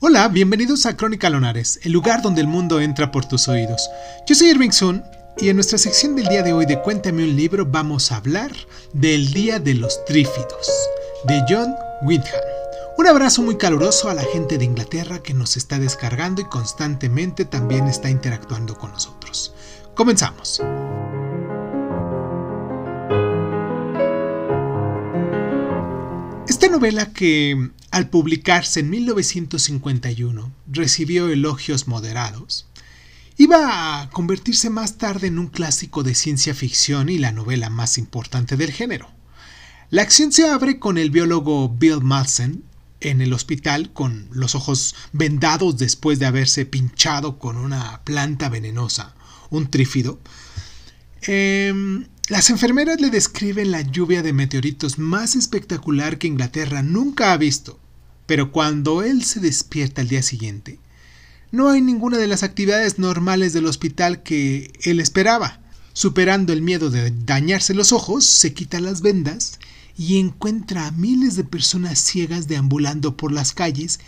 Hola, bienvenidos a Crónica Lonares, el lugar donde el mundo entra por tus oídos. Yo soy Irving Sun y en nuestra sección del día de hoy de Cuéntame un libro vamos a hablar del Día de los Trífidos, de John Wyndham. Un abrazo muy caluroso a la gente de Inglaterra que nos está descargando y constantemente también está interactuando con nosotros. Comenzamos. Esta novela que al publicarse en 1951 recibió elogios moderados, iba a convertirse más tarde en un clásico de ciencia ficción y la novela más importante del género. La acción se abre con el biólogo Bill Malsen en el hospital con los ojos vendados después de haberse pinchado con una planta venenosa, un trífido. Em, las enfermeras le describen la lluvia de meteoritos más espectacular que Inglaterra nunca ha visto, pero cuando él se despierta al día siguiente, no hay ninguna de las actividades normales del hospital que él esperaba. Superando el miedo de dañarse los ojos, se quita las vendas y encuentra a miles de personas ciegas deambulando por las calles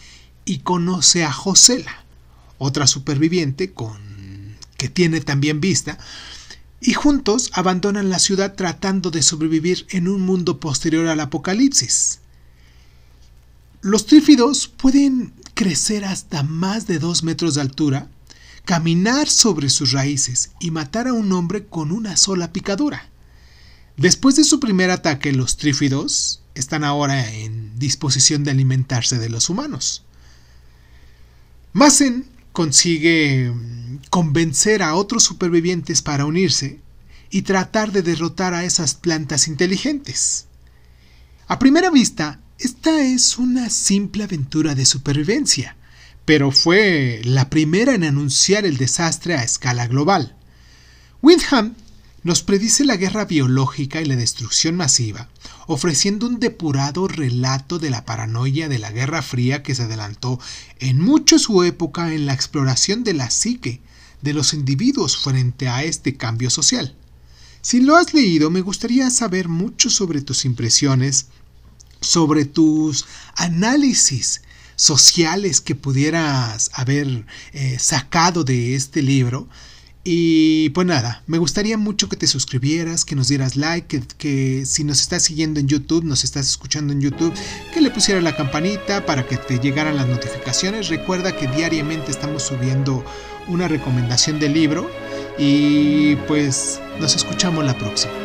y conoce a Josela, otra superviviente con que tiene también vista, y juntos abandonan la ciudad tratando de sobrevivir en un mundo posterior al apocalipsis. Los trífidos pueden crecer hasta más de dos metros de altura, caminar sobre sus raíces y matar a un hombre con una sola picadura. Después de su primer ataque, los trífidos están ahora en disposición de alimentarse de los humanos. Massen consigue convencer a otros supervivientes para unirse y tratar de derrotar a esas plantas inteligentes. A primera vista, esta es una simple aventura de supervivencia, pero fue la primera en anunciar el desastre a escala global. Windham nos predice la guerra biológica y la destrucción masiva, ofreciendo un depurado relato de la paranoia de la Guerra Fría que se adelantó en mucho su época en la exploración de la psique de los individuos frente a este cambio social. Si lo has leído, me gustaría saber mucho sobre tus impresiones, sobre tus análisis sociales que pudieras haber eh, sacado de este libro y pues nada, me gustaría mucho que te suscribieras, que nos dieras like, que, si nos estás siguiendo en YouTube, nos estás escuchando en YouTube, que le pusieras la campanita para que te llegaran las notificaciones. Recuerda que diariamente estamos subiendo una recomendación de libro y pues nos escuchamos la próxima.